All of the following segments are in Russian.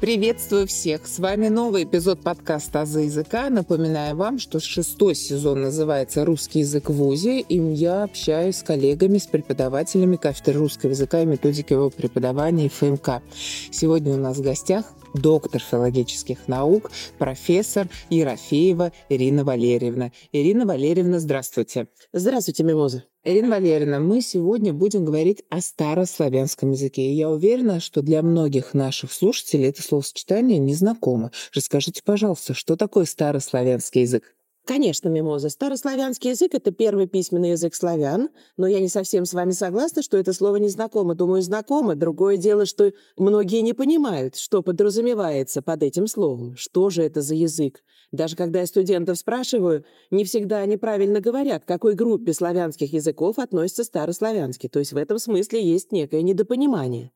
Приветствую всех! С вами новый эпизод подкаста «Азы языка». Напоминаю вам, что шестой сезон называется «Русский язык в ВУЗе», и я общаюсь с коллегами, с преподавателями кафедры русского языка и методики его преподавания ФМК. Сегодня у нас в гостях доктор филологических наук, профессор Ерофеева Ирина Валерьевна. Ирина Валерьевна, здравствуйте. Здравствуйте, Мимоза. Ирина Валерьевна, мы сегодня будем говорить о старославянском языке. И я уверена, что для многих наших слушателей это словосочетание незнакомо. Расскажите, пожалуйста, что такое старославянский язык? Конечно, мимоза. Старославянский язык — это первый письменный язык славян, но я не совсем с вами согласна, что это слово незнакомо. Думаю, знакомо. Другое дело, что многие не понимают, что подразумевается под этим словом. Что же это за язык? Даже когда я студентов спрашиваю, не всегда они правильно говорят, к какой группе славянских языков относится старославянский. То есть в этом смысле есть некое недопонимание.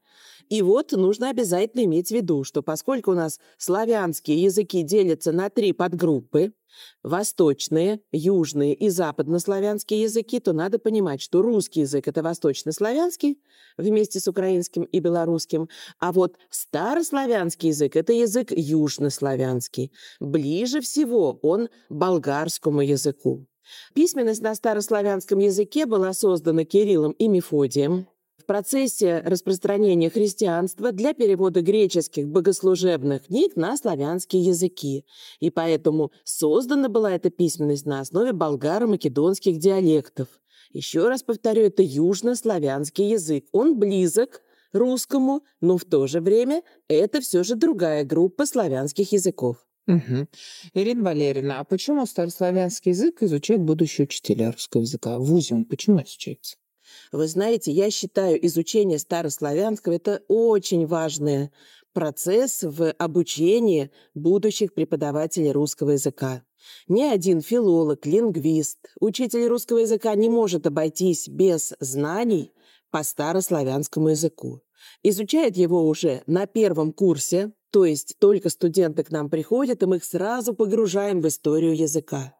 И вот нужно обязательно иметь в виду, что поскольку у нас славянские языки делятся на три подгруппы, восточные, южные и западнославянские языки, то надо понимать, что русский язык — это восточнославянский вместе с украинским и белорусским, а вот старославянский язык — это язык южнославянский. Ближе всего он болгарскому языку. Письменность на старославянском языке была создана Кириллом и Мефодием в процессе распространения христианства для перевода греческих богослужебных книг на славянские языки. И поэтому создана была эта письменность на основе болгаро-македонских диалектов. Еще раз повторю, это южнославянский язык. Он близок русскому, но в то же время это все же другая группа славянских языков. Угу. Ирина Валерьевна, а почему старославянский язык изучают будущие учителя русского языка? В он почему изучается? Вы знаете, я считаю изучение старославянского это очень важный процесс в обучении будущих преподавателей русского языка. Ни один филолог, лингвист, учитель русского языка не может обойтись без знаний по старославянскому языку. Изучает его уже на первом курсе, то есть только студенты к нам приходят, и мы их сразу погружаем в историю языка.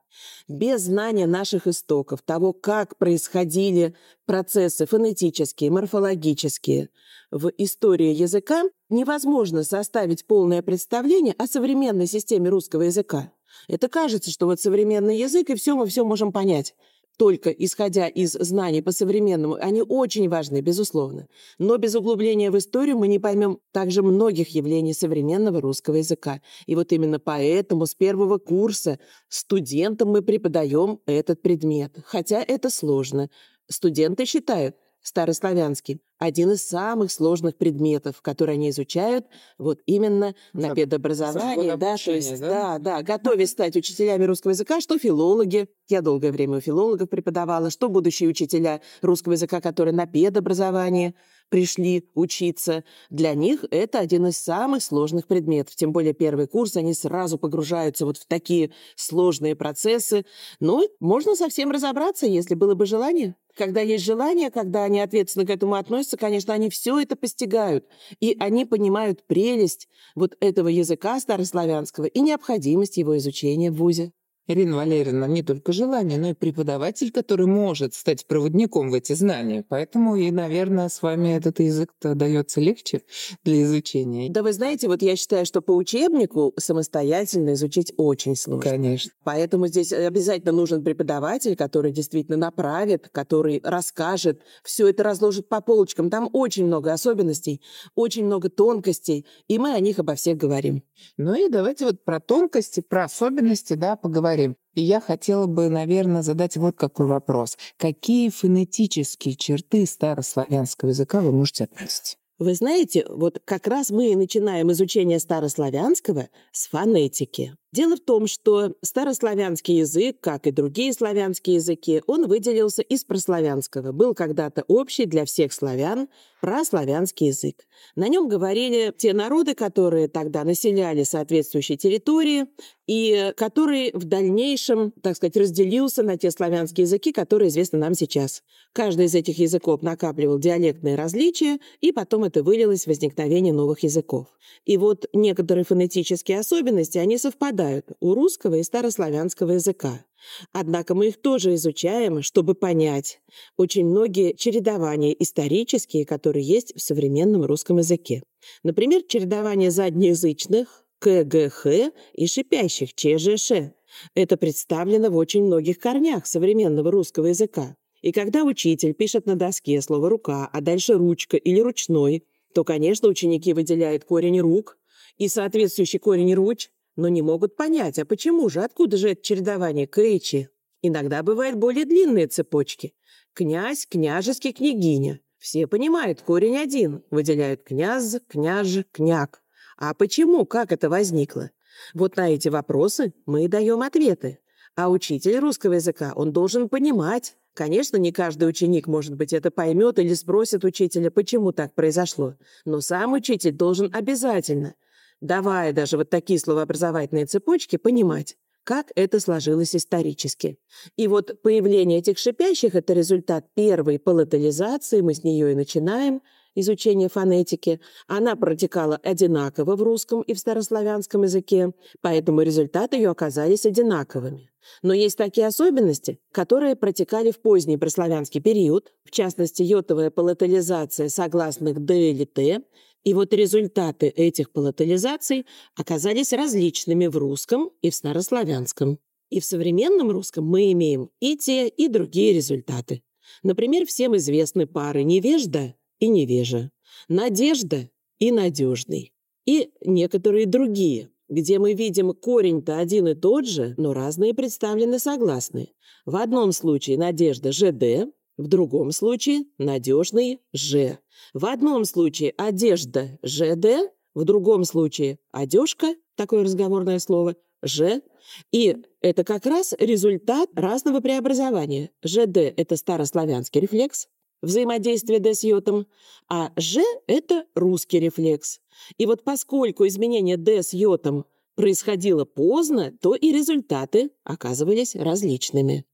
Без знания наших истоков, того, как происходили процессы фонетические, морфологические в истории языка, невозможно составить полное представление о современной системе русского языка. Это кажется, что вот современный язык, и все мы все можем понять только исходя из знаний по-современному, они очень важны, безусловно. Но без углубления в историю мы не поймем также многих явлений современного русского языка. И вот именно поэтому с первого курса студентам мы преподаем этот предмет. Хотя это сложно. Студенты считают старославянский один из самых сложных предметов, которые они изучают вот именно на педобразовании. Да, то есть, да? да, да, готовясь стать учителями русского языка, что филологи, я долгое время у филологов преподавала, что будущие учителя русского языка, которые на педобразовании пришли учиться, для них это один из самых сложных предметов. Тем более первый курс, они сразу погружаются вот в такие сложные процессы. Но можно совсем разобраться, если было бы желание. Когда есть желание, когда они ответственно к этому относятся, конечно, они все это постигают, и они понимают прелесть вот этого языка старославянского и необходимость его изучения в ВУЗе. Ирина Валерьевна, не только желание, но и преподаватель, который может стать проводником в эти знания. Поэтому и, наверное, с вами этот язык-то дается легче для изучения. Да вы знаете, вот я считаю, что по учебнику самостоятельно изучить очень сложно. Конечно. Поэтому здесь обязательно нужен преподаватель, который действительно направит, который расскажет, все это разложит по полочкам. Там очень много особенностей, очень много тонкостей, и мы о них обо всех говорим. Ну и давайте вот про тонкости, про особенности, да, поговорим. И я хотела бы, наверное, задать вот какой вопрос. Какие фонетические черты старославянского языка вы можете отметить? Вы знаете, вот как раз мы и начинаем изучение старославянского с фонетики. Дело в том, что старославянский язык, как и другие славянские языки, он выделился из прославянского. Был когда-то общий для всех славян прославянский язык. На нем говорили те народы, которые тогда населяли соответствующие территории, и который в дальнейшем, так сказать, разделился на те славянские языки, которые известны нам сейчас. Каждый из этих языков накапливал диалектные различия, и потом это вылилось в возникновение новых языков. И вот некоторые фонетические особенности, они совпадают совпадают у русского и старославянского языка. Однако мы их тоже изучаем, чтобы понять очень многие чередования исторические, которые есть в современном русском языке. Например, чередование заднеязычных КГХ и шипящих ЧЖШ. Это представлено в очень многих корнях современного русского языка. И когда учитель пишет на доске слово «рука», а дальше «ручка» или «ручной», то, конечно, ученики выделяют корень «рук» и соответствующий корень «руч», но не могут понять, а почему же, откуда же это чередование «кэчи». Иногда бывают более длинные цепочки. Князь, княжеский, княгиня. Все понимают, корень один. Выделяют княз, княж, княг. А почему, как это возникло? Вот на эти вопросы мы и даем ответы. А учитель русского языка, он должен понимать. Конечно, не каждый ученик, может быть, это поймет или спросит учителя, почему так произошло. Но сам учитель должен обязательно, давая даже вот такие словообразовательные цепочки, понимать, как это сложилось исторически. И вот появление этих шипящих – это результат первой палатализации, мы с нее и начинаем – изучения фонетики. Она протекала одинаково в русском и в старославянском языке, поэтому результаты ее оказались одинаковыми. Но есть такие особенности, которые протекали в поздний прославянский период, в частности, йотовая палатализация согласных «д» или «т», и вот результаты этих палатализаций оказались различными в русском и в старославянском. И в современном русском мы имеем и те, и другие результаты. Например, всем известны пары «невежда» и невежа, надежда и надежный, и некоторые другие, где мы видим корень-то один и тот же, но разные представлены согласные. В одном случае надежда ЖД, в другом случае надежный Ж. В одном случае одежда ЖД, в другом случае одежка, такое разговорное слово, Ж. И это как раз результат разного преобразования. ЖД – это старославянский рефлекс, взаимодействие D с йотом, а Ж – это русский рефлекс. И вот поскольку изменение D с йотом происходило поздно, то и результаты оказывались различными.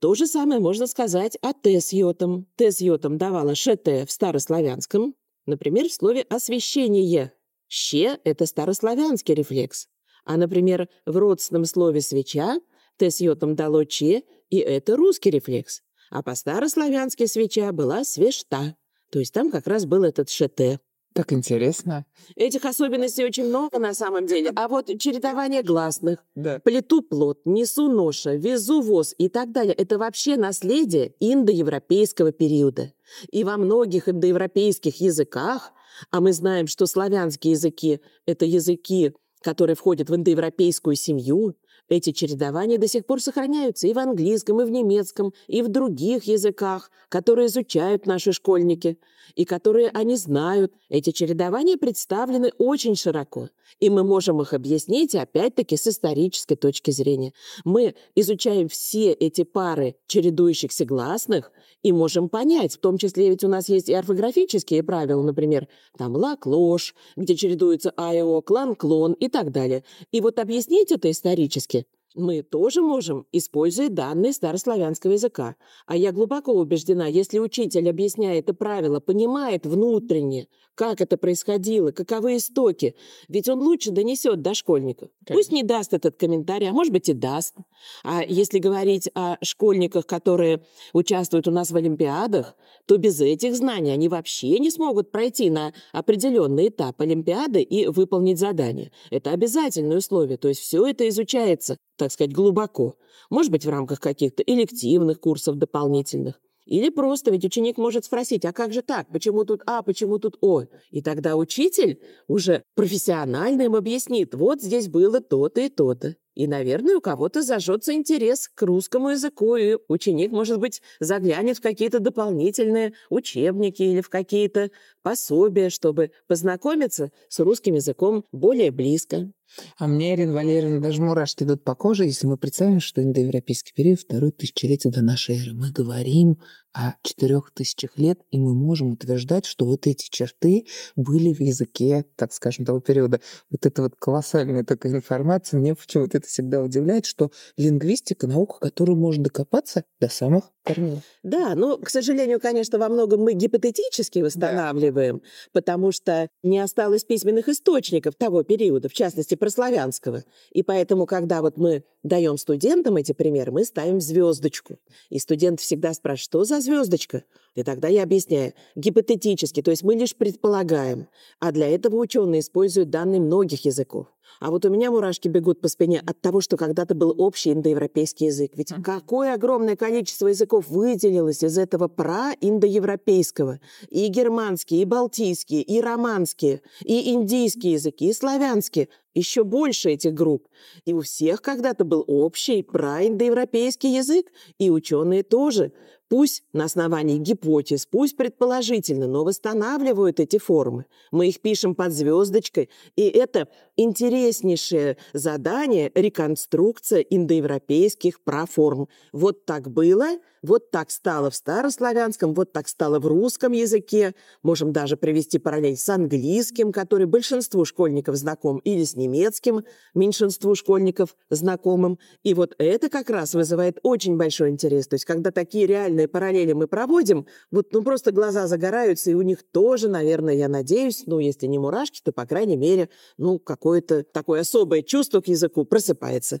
То же самое можно сказать о Т с йотом. Т давала ШТ в старославянском, например, в слове «освещение». «Ще» — это старославянский рефлекс. А, например, в родственном слове «свеча» Т с дало «че», и это русский рефлекс. А по-старославянски свеча была свешта. То есть там как раз был этот шете. Так интересно. Этих особенностей очень много на самом деле. А вот чередование гласных, Да. плету плод, несу ноша, везу воз и так далее, это вообще наследие индоевропейского периода. И во многих индоевропейских языках, а мы знаем, что славянские языки — это языки, которые входят в индоевропейскую семью, эти чередования до сих пор сохраняются и в английском, и в немецком, и в других языках, которые изучают наши школьники, и которые они знают. Эти чередования представлены очень широко, и мы можем их объяснить, опять-таки, с исторической точки зрения. Мы изучаем все эти пары чередующихся гласных и можем понять, в том числе ведь у нас есть и орфографические правила, например, там лак-ложь, где чередуются а и о, клан-клон и так далее. И вот объяснить это исторически мы тоже можем, используя данные старославянского языка. А я глубоко убеждена, если учитель, объясняя это правило, понимает внутренне, как это происходило, каковы истоки, ведь он лучше донесет до школьников. Пусть не даст этот комментарий, а может быть и даст. А если говорить о школьниках, которые участвуют у нас в Олимпиадах, то без этих знаний они вообще не смогут пройти на определенный этап Олимпиады и выполнить задание. Это обязательное условие, то есть все это изучается, так сказать, глубоко. Может быть, в рамках каких-то элективных курсов дополнительных. Или просто, ведь ученик может спросить, а как же так? Почему тут А, почему тут О? И тогда учитель уже профессионально им объяснит, вот здесь было то-то и то-то. И, наверное, у кого-то зажжется интерес к русскому языку, и ученик, может быть, заглянет в какие-то дополнительные учебники или в какие-то пособия, чтобы познакомиться с русским языком более близко. А мне, Ирина Валерьевна, даже мурашки идут по коже, если мы представим, что индоевропейский период, второе тысячелетие до нашей эры. Мы говорим о четырех тысячах лет, и мы можем утверждать, что вот эти черты были в языке, так скажем, того периода. Вот это вот колоссальная такая информация. Мне почему-то это всегда удивляет, что лингвистика — наука, которую можно докопаться до самых корней. Да, но, к сожалению, конечно, во многом мы гипотетически восстанавливаем, да. потому что не осталось письменных источников того периода, в частности, прославянского. И поэтому, когда вот мы даем студентам эти примеры, мы ставим звездочку. И студент всегда спрашивает, что за звездочка? И тогда я объясняю, гипотетически, то есть мы лишь предполагаем. А для этого ученые используют данные многих языков. А вот у меня мурашки бегут по спине от того, что когда-то был общий индоевропейский язык. Ведь какое огромное количество языков выделилось из этого праиндоевропейского. И германские, и балтийские, и романские, и индийские языки, и славянские. Еще больше этих групп. И у всех когда-то был общий праиндоевропейский язык, и ученые тоже. Пусть на основании гипотез, пусть предположительно, но восстанавливают эти формы. Мы их пишем под звездочкой, и это интереснейшее задание – реконструкция индоевропейских праформ. Вот так было, вот так стало в старославянском, вот так стало в русском языке. Можем даже привести параллель с английским, который большинству школьников знаком, или с немецким, меньшинству школьников знакомым. И вот это как раз вызывает очень большой интерес. То есть, когда такие реальные параллели мы проводим, вот ну просто глаза загораются, и у них тоже, наверное, я надеюсь, ну, если не мурашки, то, по крайней мере, ну, какое-то такое особое чувство к языку просыпается.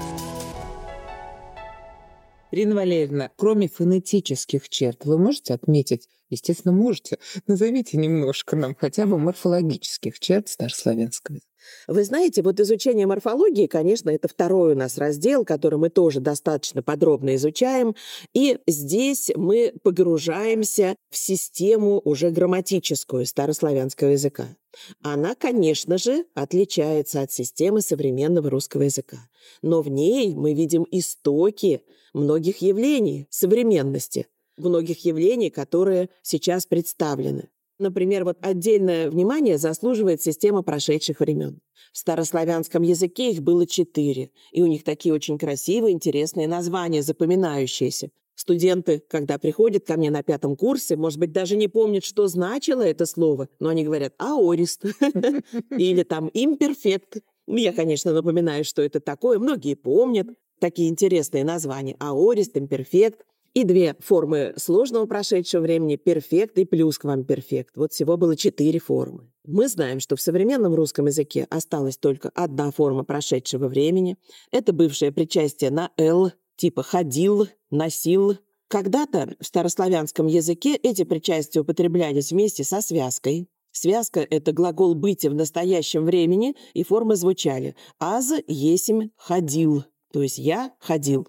Ирина Валерьевна, кроме фонетических черт, вы можете отметить, естественно, можете, назовите немножко нам хотя бы морфологических черт старославянского языка. Вы знаете, вот изучение морфологии, конечно, это второй у нас раздел, который мы тоже достаточно подробно изучаем. И здесь мы погружаемся в систему уже грамматическую старославянского языка. Она, конечно же, отличается от системы современного русского языка. Но в ней мы видим истоки многих явлений современности, многих явлений, которые сейчас представлены. Например, вот отдельное внимание заслуживает система прошедших времен. В старославянском языке их было четыре, и у них такие очень красивые, интересные названия, запоминающиеся. Студенты, когда приходят ко мне на пятом курсе, может быть, даже не помнят, что значило это слово, но они говорят «аорист» или там «имперфект». Я, конечно, напоминаю, что это такое. Многие помнят такие интересные названия «аорист», «имперфект». И две формы сложного прошедшего времени – перфект и плюсквамперфект. Вот всего было четыре формы. Мы знаем, что в современном русском языке осталась только одна форма прошедшего времени. Это бывшее причастие на «л», типа «ходил», «носил». Когда-то в старославянском языке эти причастия употреблялись вместе со связкой. Связка – это глагол «быть» в настоящем времени, и формы звучали «аз есим ходил», то есть «я ходил».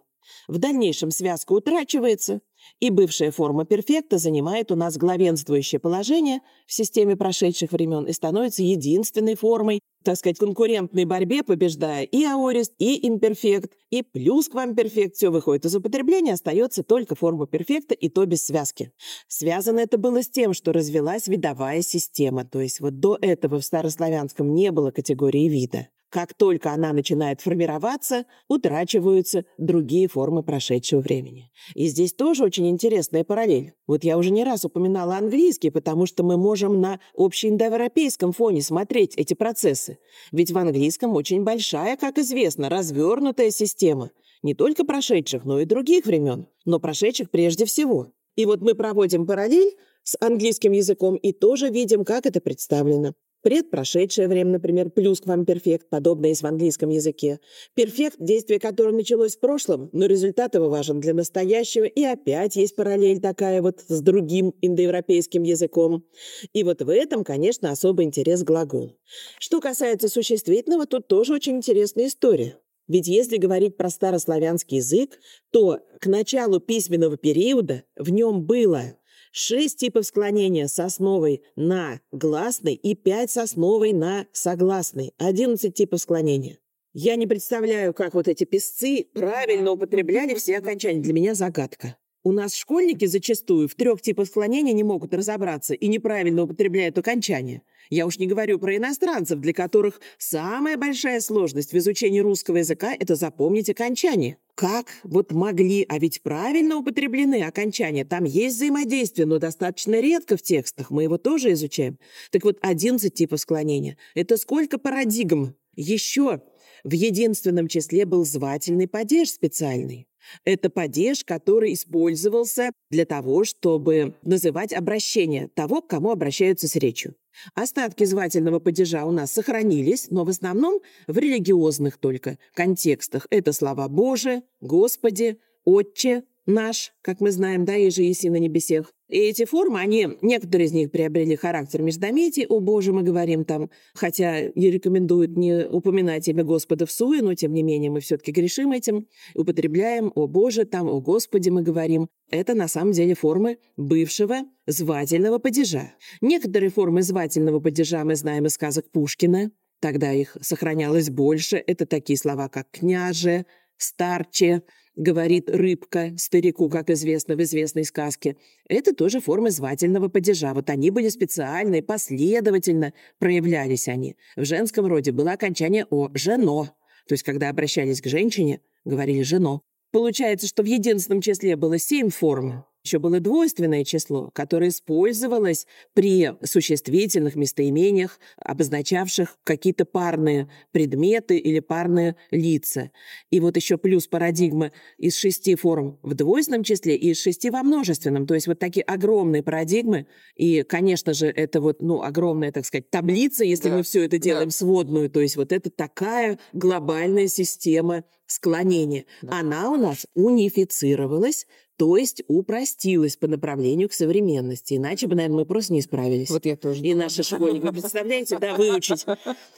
В дальнейшем связка утрачивается, и бывшая форма перфекта занимает у нас главенствующее положение в системе прошедших времен и становится единственной формой, так сказать, конкурентной борьбе, побеждая и аорист, и имперфект, и плюс квамперфект. Все выходит из употребления, остается только форма перфекта, и то без связки. Связано это было с тем, что развелась видовая система, то есть вот до этого в старославянском не было категории вида. Как только она начинает формироваться, утрачиваются другие формы прошедшего времени. И здесь тоже очень интересная параллель. Вот я уже не раз упоминала английский, потому что мы можем на общеиндоевропейском фоне смотреть эти процессы. Ведь в английском очень большая, как известно, развернутая система. Не только прошедших, но и других времен. Но прошедших прежде всего. И вот мы проводим параллель с английским языком и тоже видим, как это представлено. Предпрошедшее время, например, плюс к вам перфект, подобное есть в английском языке. Перфект, действие которого началось в прошлом, но результат его важен для настоящего, и опять есть параллель такая вот с другим индоевропейским языком. И вот в этом, конечно, особый интерес глагол. Что касается существительного, тут тоже очень интересная история. Ведь если говорить про старославянский язык, то к началу письменного периода в нем было Шесть типов склонения с основой на гласный и пять с основой на согласный. Одиннадцать типов склонения. Я не представляю, как вот эти песцы правильно употребляли все окончания. Для меня загадка. У нас школьники зачастую в трех типах склонения не могут разобраться и неправильно употребляют окончания. Я уж не говорю про иностранцев, для которых самая большая сложность в изучении русского языка – это запомнить окончание. Как вот могли, а ведь правильно употреблены окончания. Там есть взаимодействие, но достаточно редко в текстах. Мы его тоже изучаем. Так вот, 11 типов склонения – это сколько парадигм? Еще в единственном числе был звательный падеж специальный. Это падеж, который использовался для того, чтобы называть обращение того, к кому обращаются с речью. Остатки звательного падежа у нас сохранились, но в основном в религиозных только контекстах. Это слова «Боже», «Господи», «Отче», наш, как мы знаем, да, и же еси на небесех. И эти формы, они, некоторые из них приобрели характер междометий, о Боже, мы говорим там, хотя и рекомендуют не упоминать имя Господа в суе, но тем не менее мы все-таки грешим этим, употребляем о Боже, там, о Господе мы говорим. Это на самом деле формы бывшего звательного падежа. Некоторые формы звательного падежа мы знаем из сказок Пушкина, тогда их сохранялось больше. Это такие слова, как «княже», «старче», говорит рыбка старику, как известно в известной сказке. Это тоже формы звательного падежа. Вот они были специальные, последовательно проявлялись они. В женском роде было окончание «о» – «жено». То есть, когда обращались к женщине, говорили «жено». Получается, что в единственном числе было семь форм, еще было двойственное число, которое использовалось при существительных местоимениях, обозначавших какие-то парные предметы или парные лица. И вот еще плюс парадигма из шести форм в двойственном числе и из шести во множественном. То есть вот такие огромные парадигмы. И, конечно же, это вот, ну, огромная, так сказать, таблица, если да. мы все это делаем да. сводную. То есть вот это такая глобальная система склонения. Да. Она у нас унифицировалась то есть упростилась по направлению к современности. Иначе бы, наверное, мы просто не справились. Вот я тоже. И наши школьники, вы представляете, да, выучить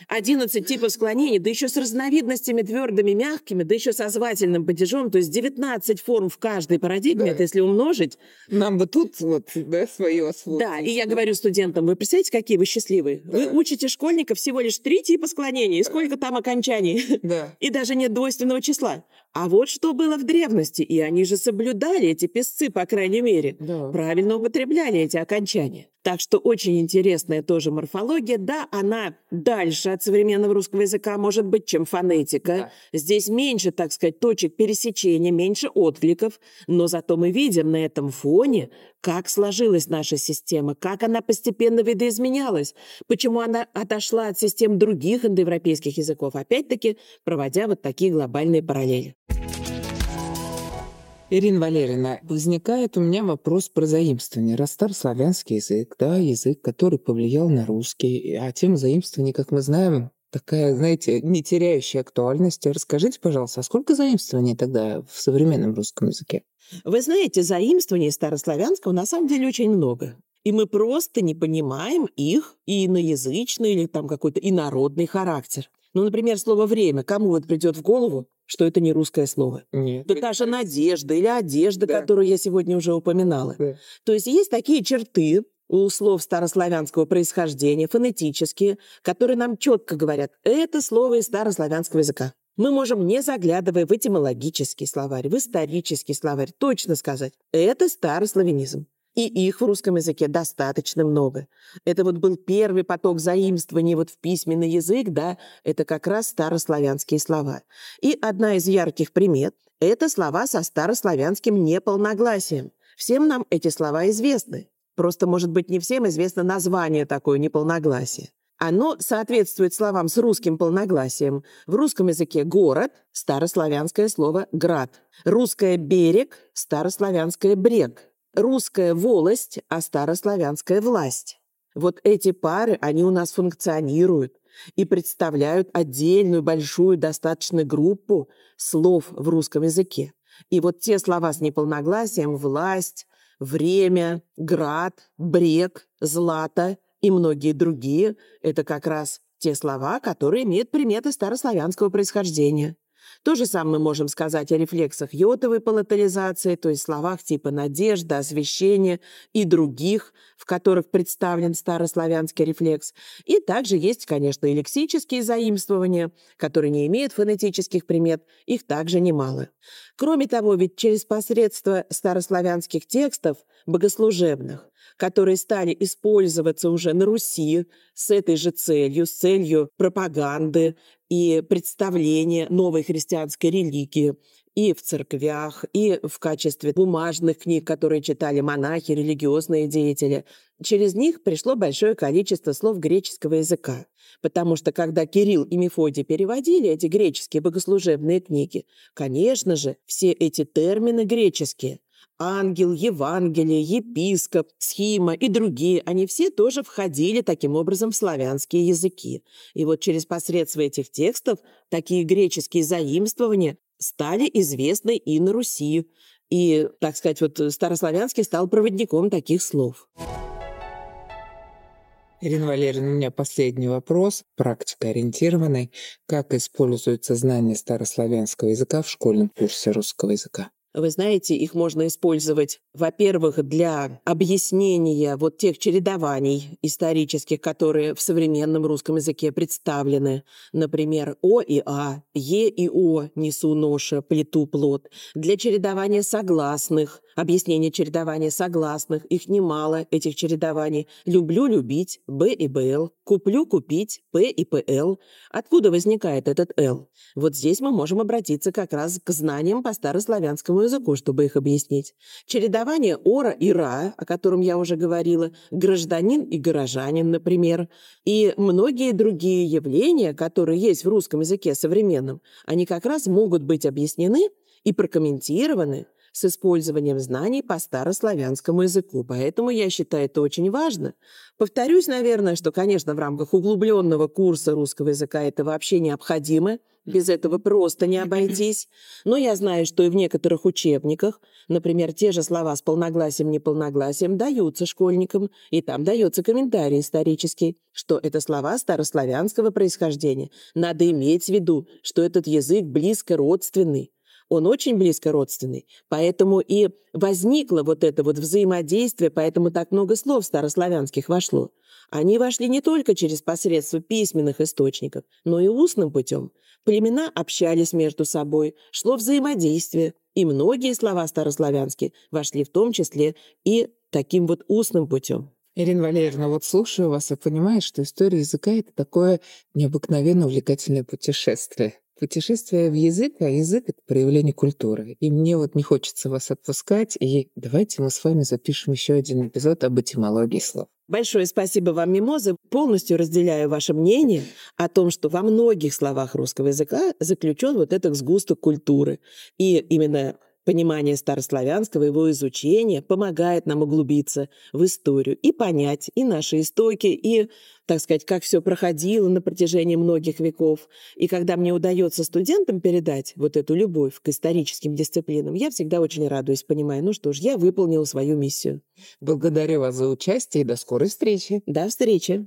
11 типов склонений, да еще с разновидностями твердыми, мягкими, да еще со звательным падежом, то есть 19 форм в каждой парадигме, да. это если умножить. Нам бы тут вот, да, свое освоить. Да, и я говорю студентам, вы представляете, какие вы счастливые? Да. Вы учите школьников всего лишь три типа склонений, и сколько там окончаний. Да. И даже нет двойственного числа. А вот что было в древности, и они же соблюдали, эти песцы, по крайней мере, да. правильно употребляли эти окончания. Так что очень интересная тоже морфология. Да, она дальше от современного русского языка может быть, чем фонетика. Да. Здесь меньше, так сказать, точек пересечения, меньше откликов. Но зато мы видим на этом фоне, как сложилась наша система, как она постепенно видоизменялась, почему она отошла от систем других индоевропейских языков, опять-таки проводя вот такие глобальные параллели. Ирина Валерьевна, возникает у меня вопрос про заимствование. Раз старославянский язык, да, язык, который повлиял на русский, а тема заимствования, как мы знаем, такая, знаете, не теряющая актуальности. Расскажите, пожалуйста, а сколько заимствований тогда в современном русском языке? Вы знаете, заимствований старославянского на самом деле очень много. И мы просто не понимаем их иноязычный или там какой-то инородный характер. Ну, например, слово «время». Кому вот придет в голову, что это не русское слово? Нет. Да та же надежда или одежда, Да. которую я сегодня уже упоминала. Да. То есть есть такие черты у слов старославянского происхождения, фонетические, которые нам четко говорят, это слово из старославянского языка. Мы можем, не заглядывая в этимологический словарь, в исторический словарь, точно сказать, это старославянизм. И их в русском языке достаточно много. Это вот был первый поток заимствований вот в письменный язык, да, это как раз старославянские слова. И одна из ярких примет – это слова со старославянским неполногласием. Всем нам эти слова известны. Просто, может быть, не всем известно название такое неполногласие. Оно соответствует словам с русским полногласием. В русском языке «город» – старославянское слово «град». Русское «берег» – старославянское «брег». Русская волость, а старославянская власть. Вот эти пары, они у нас функционируют и представляют отдельную большую достаточно группу слов в русском языке. И вот те слова с неполногласием «власть», «время», «град», «брег», «злато» и многие другие – это как раз те слова, которые имеют приметы старославянского происхождения. То же самое мы можем сказать о рефлексах йотовой палатализации, то есть словах типа «надежда», «освещение» и других, в которых представлен старославянский рефлекс. И также есть, конечно, и лексические заимствования, которые не имеют фонетических примет, их также немало. Кроме того, ведь через посредство старославянских текстов, богослужебных, которые стали использоваться уже на Руси с этой же целью, с целью пропаганды и представления новой христианской религии и в церквях, и в качестве бумажных книг, которые читали монахи, религиозные деятели. Через них пришло большое количество слов греческого языка. Потому что когда Кирилл и Мефодий переводили эти греческие богослужебные книги, конечно же, все эти термины греческие ангел, Евангелие, епископ, схима и другие, они все тоже входили таким образом в славянские языки. И вот через посредство этих текстов такие греческие заимствования стали известны и на Руси. И, так сказать, вот старославянский стал проводником таких слов. Ирина Валерьевна, у меня последний вопрос, практикоориентированный. Как используется знание старославянского языка в школьном курсе русского языка? Вы знаете, их можно использовать, во-первых, для объяснения вот тех чередований исторических, которые в современном русском языке представлены. Например, О и А, Е и О, несу ноша, плиту плод. Для чередования согласных, объяснение чередования согласных, их немало, этих чередований. Люблю любить, Б и БЛ. Куплю купить, П и ПЛ. Откуда возникает этот Л? Вот здесь мы можем обратиться как раз к знаниям по старославянскому языку, чтобы их объяснить. Чередование ора и ра, о котором я уже говорила, гражданин и горожанин, например, и многие другие явления, которые есть в русском языке современном, они как раз могут быть объяснены и прокомментированы с использованием знаний по старославянскому языку. Поэтому я считаю это очень важно. Повторюсь, наверное, что, конечно, в рамках углубленного курса русского языка это вообще необходимо. Без этого просто не обойтись. Но я знаю, что и в некоторых учебниках, например, те же слова с полногласием, неполногласием даются школьникам, и там дается комментарий исторический, что это слова старославянского происхождения. Надо иметь в виду, что этот язык близко родственный он очень близко родственный, поэтому и возникло вот это вот взаимодействие, поэтому так много слов старославянских вошло. Они вошли не только через посредство письменных источников, но и устным путем. Племена общались между собой, шло взаимодействие, и многие слова старославянские вошли в том числе и таким вот устным путем. Ирина Валерьевна, вот слушаю вас и понимаю, что история языка — это такое необыкновенно увлекательное путешествие путешествие в язык, а язык — это проявление культуры. И мне вот не хочется вас отпускать, и давайте мы с вами запишем еще один эпизод об этимологии слов. Большое спасибо вам, Мимоза. Полностью разделяю ваше мнение о том, что во многих словах русского языка заключен вот этот сгусток культуры. И именно Понимание старославянского, его изучение помогает нам углубиться в историю и понять и наши истоки, и, так сказать, как все проходило на протяжении многих веков. И когда мне удается студентам передать вот эту любовь к историческим дисциплинам, я всегда очень радуюсь, понимаю, ну что ж, я выполнила свою миссию. Благодарю вас за участие и до скорой встречи. До встречи.